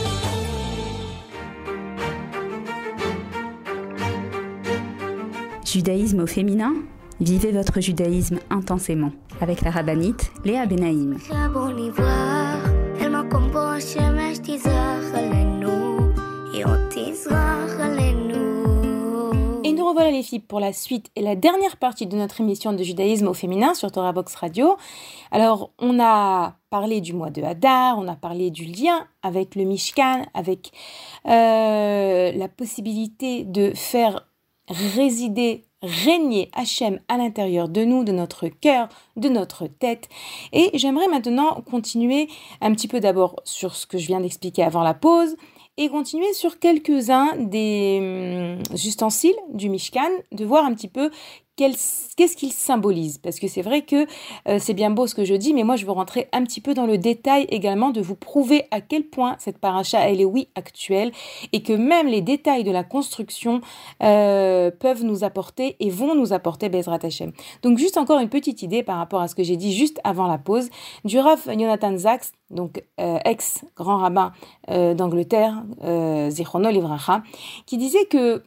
Judaïsme au féminin Vivez votre judaïsme intensément avec la rabbinite Léa Benaïm. Et nous revoilà les filles pour la suite et la dernière partie de notre émission de judaïsme au féminin sur Torah Box Radio. Alors, on a parlé du mois de Hadar, on a parlé du lien avec le Mishkan, avec euh, la possibilité de faire résider, régner Hachem à l'intérieur de nous, de notre cœur, de notre tête. Et j'aimerais maintenant continuer un petit peu d'abord sur ce que je viens d'expliquer avant la pause et continuer sur quelques-uns des hum, ustensiles du Mishkan, de voir un petit peu qu'est-ce qu'il symbolise? Parce que c'est vrai que euh, c'est bien beau ce que je dis, mais moi je veux rentrer un petit peu dans le détail également de vous prouver à quel point cette paracha, elle est oui actuelle et que même les détails de la construction euh, peuvent nous apporter et vont nous apporter Bezrat Hashem. Donc juste encore une petite idée par rapport à ce que j'ai dit juste avant la pause du Rav Jonathan Zaks, donc euh, ex-grand rabbin d'Angleterre, Zichrono Livracha, qui disait que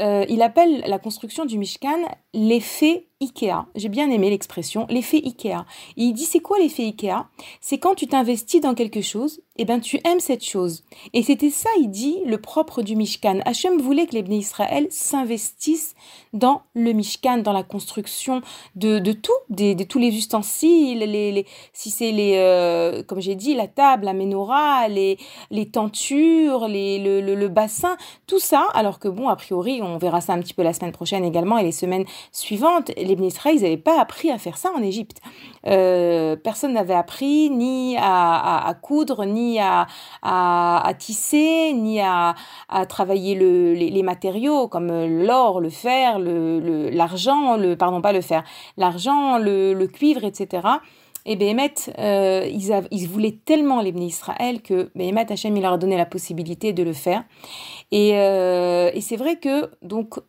il appelle la construction du Mishkan l'effet Ikea. J'ai bien aimé l'expression, l'effet Ikea. il dit c'est quoi l'effet Ikea? C'est quand tu t'investis dans quelque chose, et eh ben tu aimes cette chose. Et c'était ça, il dit, le propre du Mishkan. Hachem voulait que les Bnei Israël s'investissent dans le Mishkan, dans la construction de, tout, de tous les ustensiles, les, si c'est les, euh, comme j'ai dit, la table, la menorah, les, tentures, le, bassin, tout ça. Alors que bon, a priori, on verra ça un petit peu la semaine prochaine également et les semaines suivantes les Israël, ils n'avaient pas appris à faire ça en Égypte. Euh, personne n'avait appris ni à, coudre, ni à, tisser, ni à, travailler les, matériaux comme l'or, le fer, l'argent, le, pardon pas le fer, l'argent, le, cuivre, etc. Et Béhémet, euh, ils, voulaient tellement les Israël que Béhémet Hachem, il leur a donné la possibilité de le faire. Et, euh, et c'est vrai que, donc,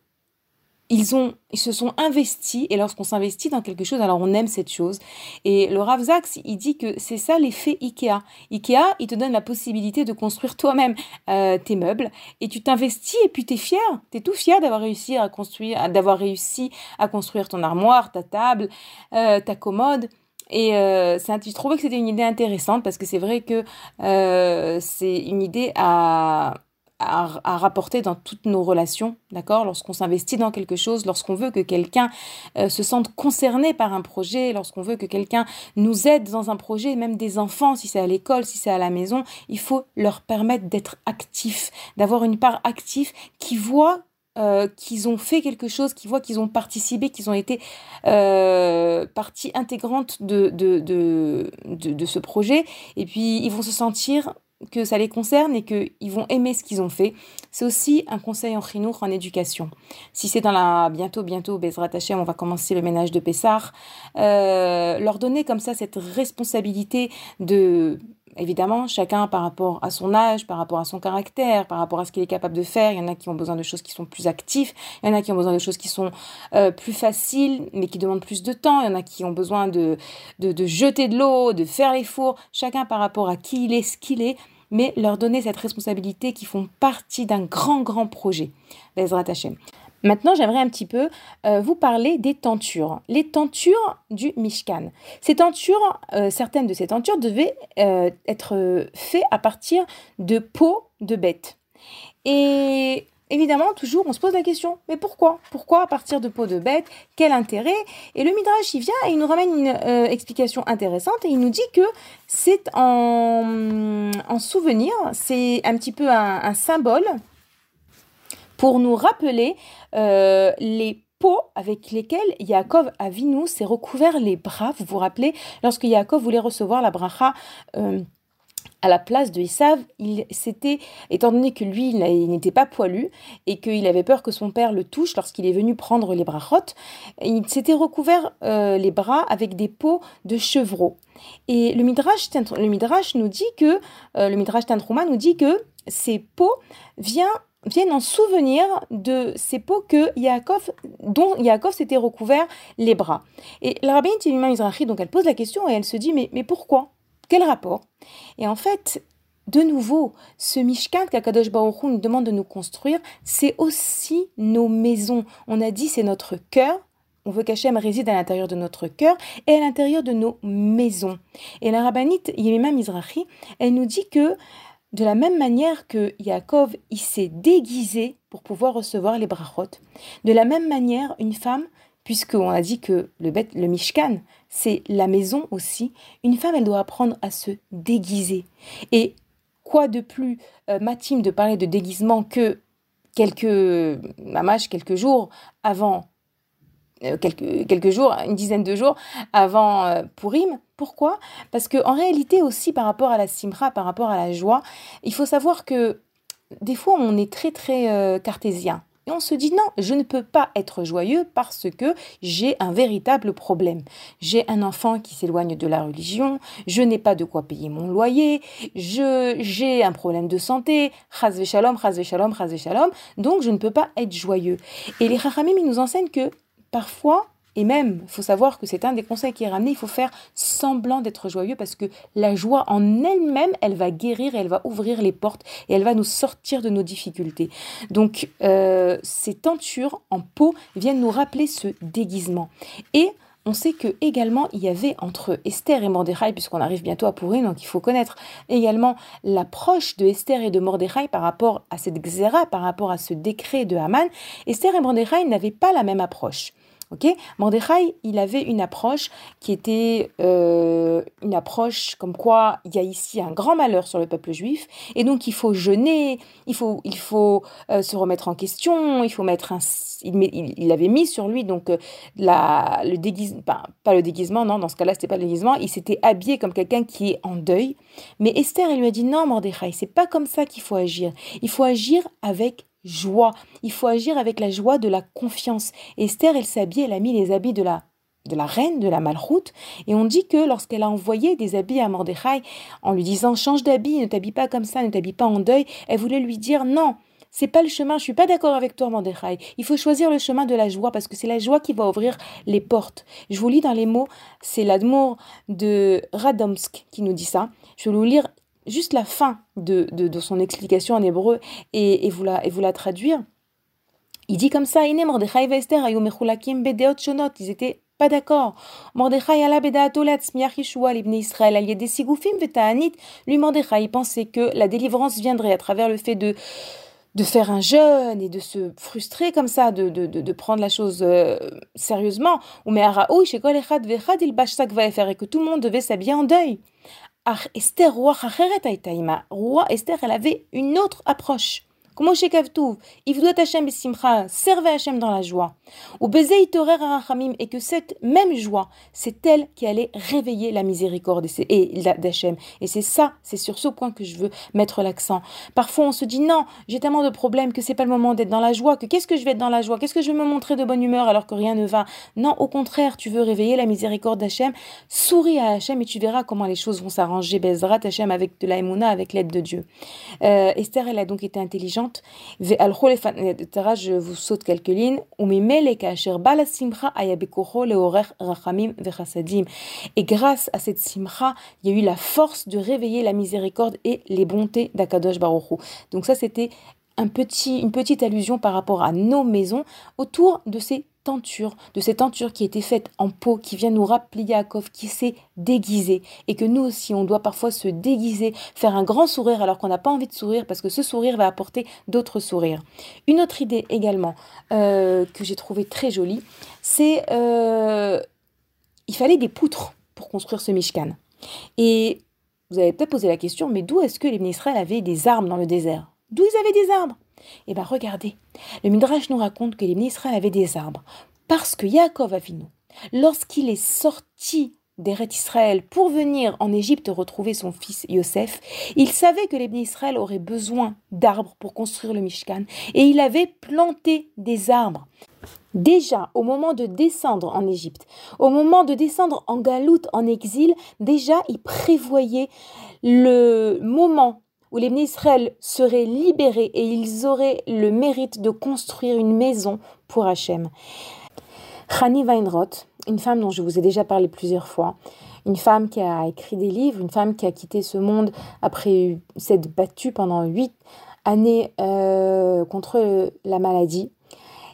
ils, ont, ils se sont investis, et lorsqu'on s'investit dans quelque chose, alors on aime cette chose. Et le Rav il dit que c'est ça l'effet Ikea. Ikea, il te donne la possibilité de construire toi-même euh, tes meubles, et tu t'investis, et puis tu es fier, tu es tout fier d'avoir réussi à construire, d'avoir réussi à construire ton armoire, ta table, euh, ta commode. Et euh, je trouvais que c'était une idée intéressante parce que c'est vrai que euh, c'est une idée à à, rapporter dans toutes nos relations, d'accord? Lorsqu'on s'investit dans quelque chose, lorsqu'on veut que quelqu'un euh, se sente concerné par un projet, lorsqu'on veut que quelqu'un nous aide dans un projet, même des enfants, si c'est à l'école, si c'est à la maison, il faut leur permettre d'être actifs, d'avoir une part active qui voit euh, qu'ils ont fait quelque chose, qu'ils voient qu'ils ont participé, qu'ils ont été euh, partie intégrante de de, de, de, ce projet. Et puis, ils vont se sentir que ça les concerne et qu'ils vont aimer ce qu'ils ont fait. C'est aussi un conseil en chinour en éducation. Si c'est dans la bientôt, bientôt, Bezrat Hashem, on va commencer le ménage de Pessar, euh, leur donner comme ça cette responsabilité de évidemment, chacun par rapport à son âge, par rapport à son caractère, par rapport à ce qu'il est capable de faire. Il y en a qui ont besoin de choses qui sont plus actives, il y en a qui ont besoin de choses qui sont euh, plus faciles, mais qui demandent plus de temps. Il y en a qui ont besoin de, de, jeter de l'eau, de faire les fours. Chacun par rapport à qui il est, ce qu'il est, mais leur donner cette responsabilité qui font partie d'un grand, grand projet. Bezrat Hashem. Maintenant, j'aimerais un petit peu euh, vous parler des tentures. Les tentures du Mishkan. Ces tentures, euh, certaines de ces tentures devaient euh, être faites à partir de peaux de bêtes. Et évidemment, toujours, on se pose la question, mais pourquoi? Pourquoi à partir de peaux de bêtes? Quel intérêt? Et le Midrash, il vient et il nous ramène une explication intéressante et il nous dit que c'est en, souvenir, c'est un petit peu un symbole pour nous rappeler euh, les peaux avec lesquelles Yaakov Avinu s'est recouvert les bras. Vous vous rappelez, lorsque Yaakov voulait recevoir la bracha euh, à la place de Isav, il s'était, étant donné que lui, il n'était pas poilu et qu'il avait peur que son père le touche lorsqu'il est venu prendre les brachot, il s'était recouvert euh, les bras avec des peaux de chevreau. Et le Midrash, le Midrash nous dit que, le Midrash Tantruma nous dit que ces peaux viennent viennent en souvenir de ces peaux que Yaakov, dont Yaakov s'était recouvert les bras. Et la rabbine Timima Mizrahi, donc elle pose la question et elle se dit mais, mais pourquoi? Quel rapport? Et en fait, de nouveau, ce Mishkan qu'Akadosh Baruch nous demande de nous construire, c'est aussi nos maisons. On a dit c'est notre cœur, on veut qu'Hachem réside à l'intérieur de notre cœur et à l'intérieur de nos maisons. Et la rabbinite Yemima Mizrahi, elle nous dit que de la même manière que Yaakov, il s'est déguisé pour pouvoir recevoir les brachot. De la même manière, une femme, puisqu'on a dit que le, le Mishkan, c'est la maison aussi, une femme, elle doit apprendre à se déguiser. Et quoi de plus euh, matime de parler de déguisement que quelques, mamash, quelques jours avant quelques, quelques jours, une dizaine de jours avant euh, Purim. Pourquoi? Parce que en réalité aussi par rapport à la simra, par rapport à la joie, il faut savoir que des fois on est très très euh, cartésien. Et on se dit non, je ne peux pas être joyeux parce que j'ai un véritable problème. J'ai un enfant qui s'éloigne de la religion, je n'ai pas de quoi payer mon loyer, j'ai un problème de santé, chas shalom, chas shalom, chas shalom, donc je ne peux pas être joyeux. Et les rachamim nous enseignent que parfois, et même, il faut savoir que c'est un des conseils qui est ramené, il faut faire semblant d'être joyeux parce que la joie en elle-même, elle va guérir, elle va ouvrir les portes et elle va nous sortir de nos difficultés. Donc, euh, ces tentures en peau viennent nous rappeler ce déguisement. Et on sait que également il y avait entre Esther et Mordechai, puisqu'on arrive bientôt à Pourri, donc il faut connaître également l'approche de Esther et de Mordechai par rapport à cette xéra, par rapport à ce décret de Haman. Esther et Mordechai n'avaient pas la même approche. Ok, Mordechai, il avait une approche qui était euh, une approche comme quoi il y a ici un grand malheur sur le peuple juif et donc il faut jeûner, il faut, il faut euh, se remettre en question, il faut mettre un, il, avait mis sur lui donc euh, la, le déguisement, pas le déguisement, non, dans ce cas-là c'était pas le déguisement, il s'était habillé comme quelqu'un qui est en deuil. Mais Esther, elle lui a dit non, Mordechai, c'est pas comme ça qu'il faut agir. Il faut agir avec joie. Il faut agir avec la joie de la confiance. Esther, elle s'habille, elle a mis les habits de la de la reine, de la malroute, et on dit que lorsqu'elle a envoyé des habits à Mordechai en lui disant change d'habit, ne t'habille pas comme ça, ne t'habille pas en deuil, elle voulait lui dire non, c'est pas le chemin, je suis pas d'accord avec toi Mordechai. Il faut choisir le chemin de la joie parce que c'est la joie qui va ouvrir les portes. Je vous lis dans les mots, c'est l'amour de Radomsk qui nous dit ça. Je vais vous lire juste la fin de, son explication en hébreu et, vous la, et traduire. Il dit comme ça. Ils étaient pas d'accord. Mordechai ala Israël al yede sigufim vetaanit. Lui, Mordechai, pensait que la délivrance viendrait à travers le fait de faire un jeûne et de se frustrer comme ça, de, prendre la chose euh, sérieusement. Ou mais il et que tout le monde devait s'habiller en deuil. Esther, roi Esther, elle avait une autre approche. Comment chez Kavtouv, Ivdout Hashem Simcha, servez Hashem dans la joie. Ou et que cette même joie, c'est elle qui allait réveiller la miséricorde d'Hachem. Et c'est ça, c'est sur ce point que je veux mettre l'accent. Parfois, on se dit non, j'ai tellement de problèmes que c'est pas le moment d'être dans la joie, que qu'est-ce que je vais être dans la joie, qu'est-ce que je vais me montrer de bonne humeur alors que rien ne va? Non, au contraire, tu veux réveiller la miséricorde d'Hachem, souris à Hachem et tu verras comment les choses vont s'arranger. Bezrat Hachem avec de la avec l'aide de Dieu. Euh, Esther, elle a donc été intelligente. Je vous saute quelques lignes. Et grâce à cette simcha, il y a eu la force de réveiller la miséricorde et les bontés d'Akadosh Baruch Donc ça, c'était un petit, une petite allusion par rapport à nos maisons autour de ces de ces tentures qui étaient faites en peau, qui vient nous rappeler Yaakov, qui s'est déguisé, et que nous aussi, on doit parfois se déguiser, faire un grand sourire alors qu'on n'a pas envie de sourire, parce que ce sourire va apporter d'autres sourires. Une autre idée également euh, que j'ai trouvé très jolie, c'est euh, il fallait des poutres pour construire ce Mishkan. Et vous avez peut-être posé la question, mais d'où est-ce que les Israël avaient des armes dans le désert? D'où ils avaient des arbres Eh bien, regardez, le Midrash nous raconte que les Israël avaient des arbres. Parce que Yaakov Avinu, lorsqu'il est sorti d'Eret Israël pour venir en Égypte retrouver son fils Yosef, il savait que les Israël auraient besoin d'arbres pour construire le Mishkan et il avait planté des arbres. Déjà, au moment de descendre en Égypte, au moment de descendre en Galoute, en exil, déjà, il prévoyait le moment où les Israël seraient libérés et ils auraient le mérite de construire une maison pour Hachem. Chani Weinroth, une femme dont je vous ai déjà parlé plusieurs fois, une femme qui a écrit des livres, une femme qui a quitté ce monde après s'être battue pendant huit années euh, contre la maladie.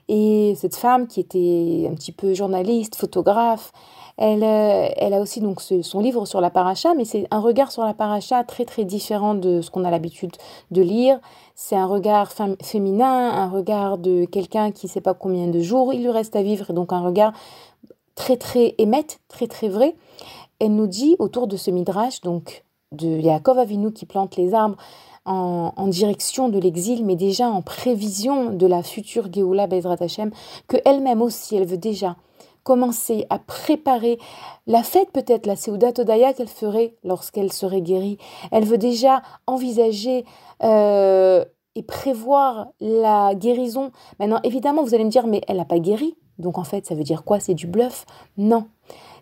Et cette femme qui était un petit peu journaliste, photographe, elle, euh, elle a aussi donc son livre sur la paracha, mais c'est un regard sur la paracha très très différent de ce qu'on a l'habitude de lire. C'est un regard féminin, un regard de quelqu'un qui ne sait pas combien de jours il lui reste à vivre, et donc un regard très très émette, très très vrai. Elle nous dit autour de ce midrash, donc de Yaakov Avinu qui plante les arbres en, direction de l'exil, mais déjà en prévision de la future Géoula Bezrat Hashem, que elle-même aussi, elle veut déjà commencer à préparer la fête peut-être, la Seudat Todaya qu'elle ferait lorsqu'elle serait guérie. Elle veut déjà envisager euh, et prévoir la guérison. Maintenant, évidemment, vous allez me dire, mais elle n'a pas guéri. Donc en fait, ça veut dire quoi? C'est du bluff? Non,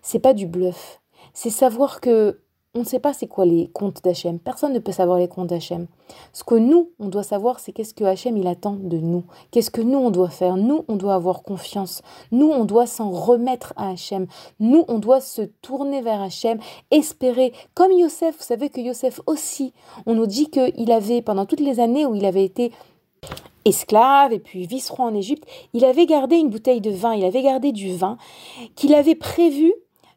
c'est pas du bluff. C'est savoir que on ne sait pas c'est quoi les comptes d'Hachem. Personne ne peut savoir les comptes d'Hachem. Ce que nous, on doit savoir, c'est qu'est-ce que Hachem, il attend de nous. Qu'est-ce que nous, on doit faire? Nous, on doit avoir confiance. Nous, on doit s'en remettre à Hachem. Nous, on doit se tourner vers Hachem, espérer. Comme Yosef, vous savez que Yosef aussi, on nous dit qu'il avait, pendant toutes les années où il avait été esclave et puis vice-roi en Égypte, il avait gardé une bouteille de vin, il avait gardé du vin qu'il avait prévu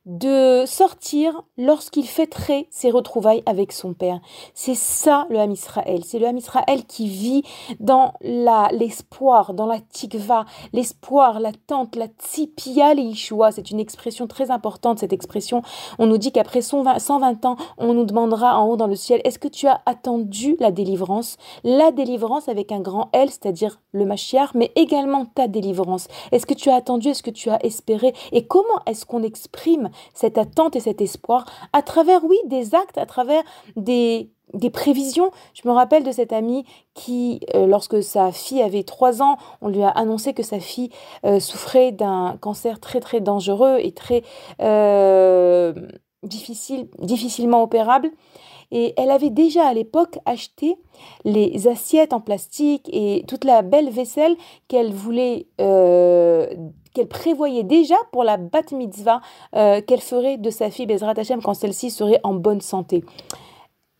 de sortir lorsqu'il fêterait ses retrouvailles avec son père. C'est ça le Ham Israël. C'est le Ham Israël qui vit dans l'espoir, dans la tikva, l'espoir, l'attente, la tzipia leishua. C'est une expression très importante, cette expression. On nous dit qu'après 120 ans, on nous demandera en haut dans le ciel, est-ce que tu as attendu la délivrance? La délivrance avec un grand L, c'est-à-dire le Mashiach, mais également ta délivrance. Est-ce que tu as attendu? Est-ce que tu as espéré? Et comment est-ce qu'on exprime cette attente et cet espoir à travers, oui, des actes, à travers des, des prévisions. Je me rappelle de cette amie qui, euh, lorsque sa fille avait trois ans, on lui a annoncé que sa fille euh, souffrait d'un cancer très très dangereux et très euh, difficile, difficilement opérable. Et elle avait déjà à l'époque acheté les assiettes en plastique et toute la belle vaisselle qu'elle voulait qu'elle prévoyait déjà pour la bat mitzvah euh, qu'elle ferait de sa fille Bezrat Hashem quand celle-ci serait en bonne santé.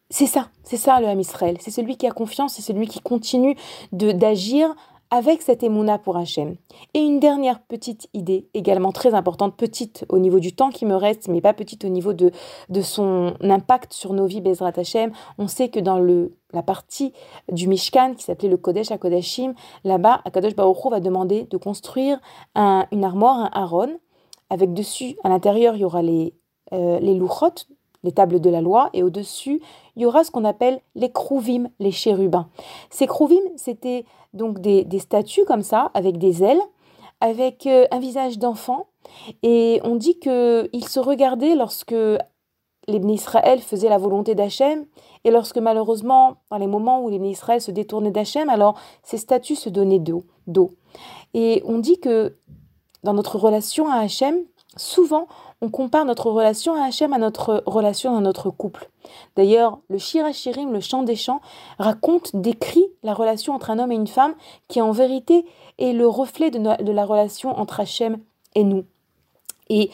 C'est ça, c'est ça le Ham Israël. C'est celui qui a confiance, c'est celui qui continue d'agir avec cette émouna pour Hachem. Et une dernière petite idée, également très importante, petite au niveau du temps qui me reste, mais pas petite au niveau de, son impact sur nos vies, Bezrat Hachem. On sait que dans le, la partie du Mishkan qui s'appelait le Kodesh à Kodashim, là-bas, Akadosh Baruch va demander de construire un, une armoire, un haron, avec dessus, à l'intérieur, il y aura les, euh, les louchot, les tables de la loi, et au-dessus, il y aura ce qu'on appelle les krouvim, les chérubins. Ces krouvim, c'était donc des, statues comme ça, avec des ailes, avec euh, un visage d'enfant, et on dit qu'ils se regardaient lorsque les Israël faisaient la volonté d'Hachem, et lorsque malheureusement, dans les moments où les Israël se détournaient d'Hachem, alors ces statues se donnaient d'eau. Et on dit que dans notre relation à Hachem, souvent on compare notre relation à Hachem à notre relation dans notre couple. D'ailleurs, le Shirachirim, le chant des chants, raconte, décrit la relation entre un homme et une femme qui en vérité est le reflet de, la relation entre Hachem et nous. Et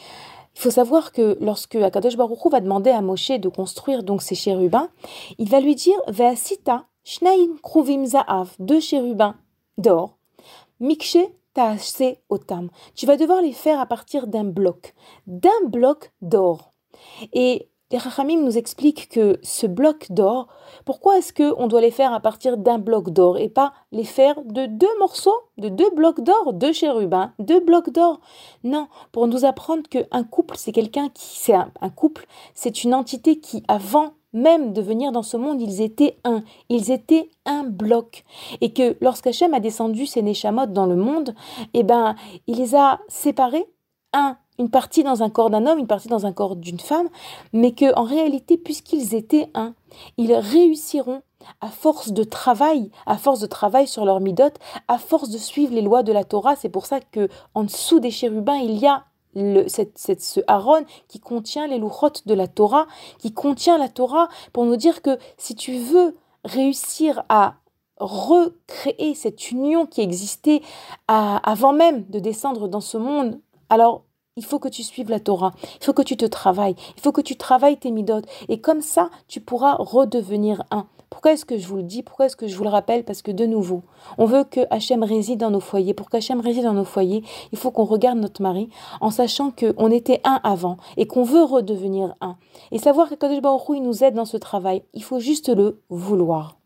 il faut savoir que lorsque Akadosh Baruch Hu va demander à Moshe de construire donc ces chérubins, il va lui dire Ve'asita shnaim kruvim za'av, deux chérubins d'or, mikshe otam. Tu vas devoir les faire à partir d'un bloc, d'un bloc d'or. Et les Rachamim nous expliquent que ce bloc d'or, pourquoi est-ce qu'on doit les faire à partir d'un bloc d'or et pas les faire de deux morceaux, de deux blocs d'or, deux chérubins, deux blocs d'or? Non, pour nous apprendre qu'un couple, c'est quelqu'un qui, c'est un couple, c'est une entité qui, avant même de venir dans ce monde, ils étaient un, ils étaient un bloc. Et que lorsqu'Hachem a descendu ses Neshamot dans le monde, eh ben, il les a séparés, un, une partie dans un corps d'un homme, une partie dans un corps d'une femme, mais que en réalité, puisqu'ils étaient un, ils réussiront à force de travail, à force de travail sur leur midote, à force de suivre les lois de la Torah. C'est pour ça que en dessous des chérubins, il y a cette, ce Aaron qui contient les louchotes de la Torah, qui contient la Torah pour nous dire que si tu veux réussir à recréer cette union qui existait avant même de descendre dans ce monde, alors il faut que tu suives la Torah, il faut que tu te travailles, il faut que tu travailles tes midotes, et comme ça, tu pourras redevenir un. Pourquoi est-ce que je vous le dis? Pourquoi est-ce que je vous le rappelle? Parce que de nouveau, on veut que Hachem réside dans nos foyers. Pour qu'Hachem réside dans nos foyers, il faut qu'on regarde notre mari en sachant qu'on était un avant et qu'on veut redevenir un. Et savoir que Kadosh Baruch il nous aide dans ce travail, il faut juste le vouloir.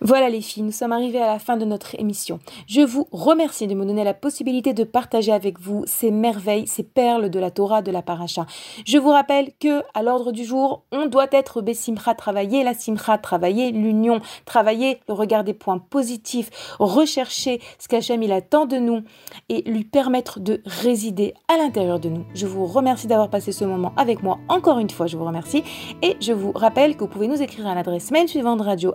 Voilà les filles, nous sommes arrivés à la fin de notre émission. Je vous remercie de me donner la possibilité de partager avec vous ces merveilles, ces perles de la Torah, de la Paracha. Je vous rappelle que à l'ordre du jour, on doit être Bessimcha, travailler la Simcha, travailler l'union, travailler le regard des points positifs, rechercher ce qu'Hachem il attend de nous et lui permettre de résider à l'intérieur de nous. Je vous remercie d'avoir passé ce moment avec moi. Encore une fois, je vous remercie et je vous rappelle que vous pouvez nous écrire à l'adresse mail suivante radio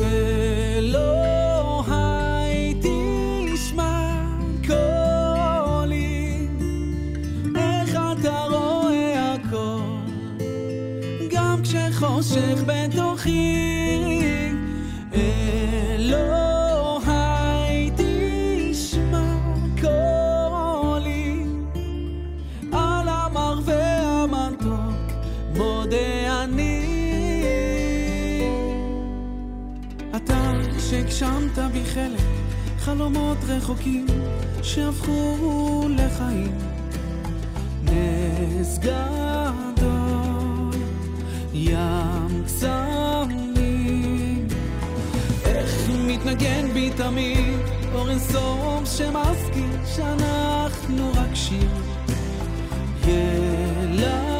ולא הייתי נשמע קולי, איך אתה רואה הכל, גם כשחושך בתוכי. שהגשמת בי חלק חלומות רחוקים שהפכו לחיים. נס ים קסמים. איך מתנגן בי תמיד אור אינסוף שמזכיר שאנחנו רק שיר. ילדים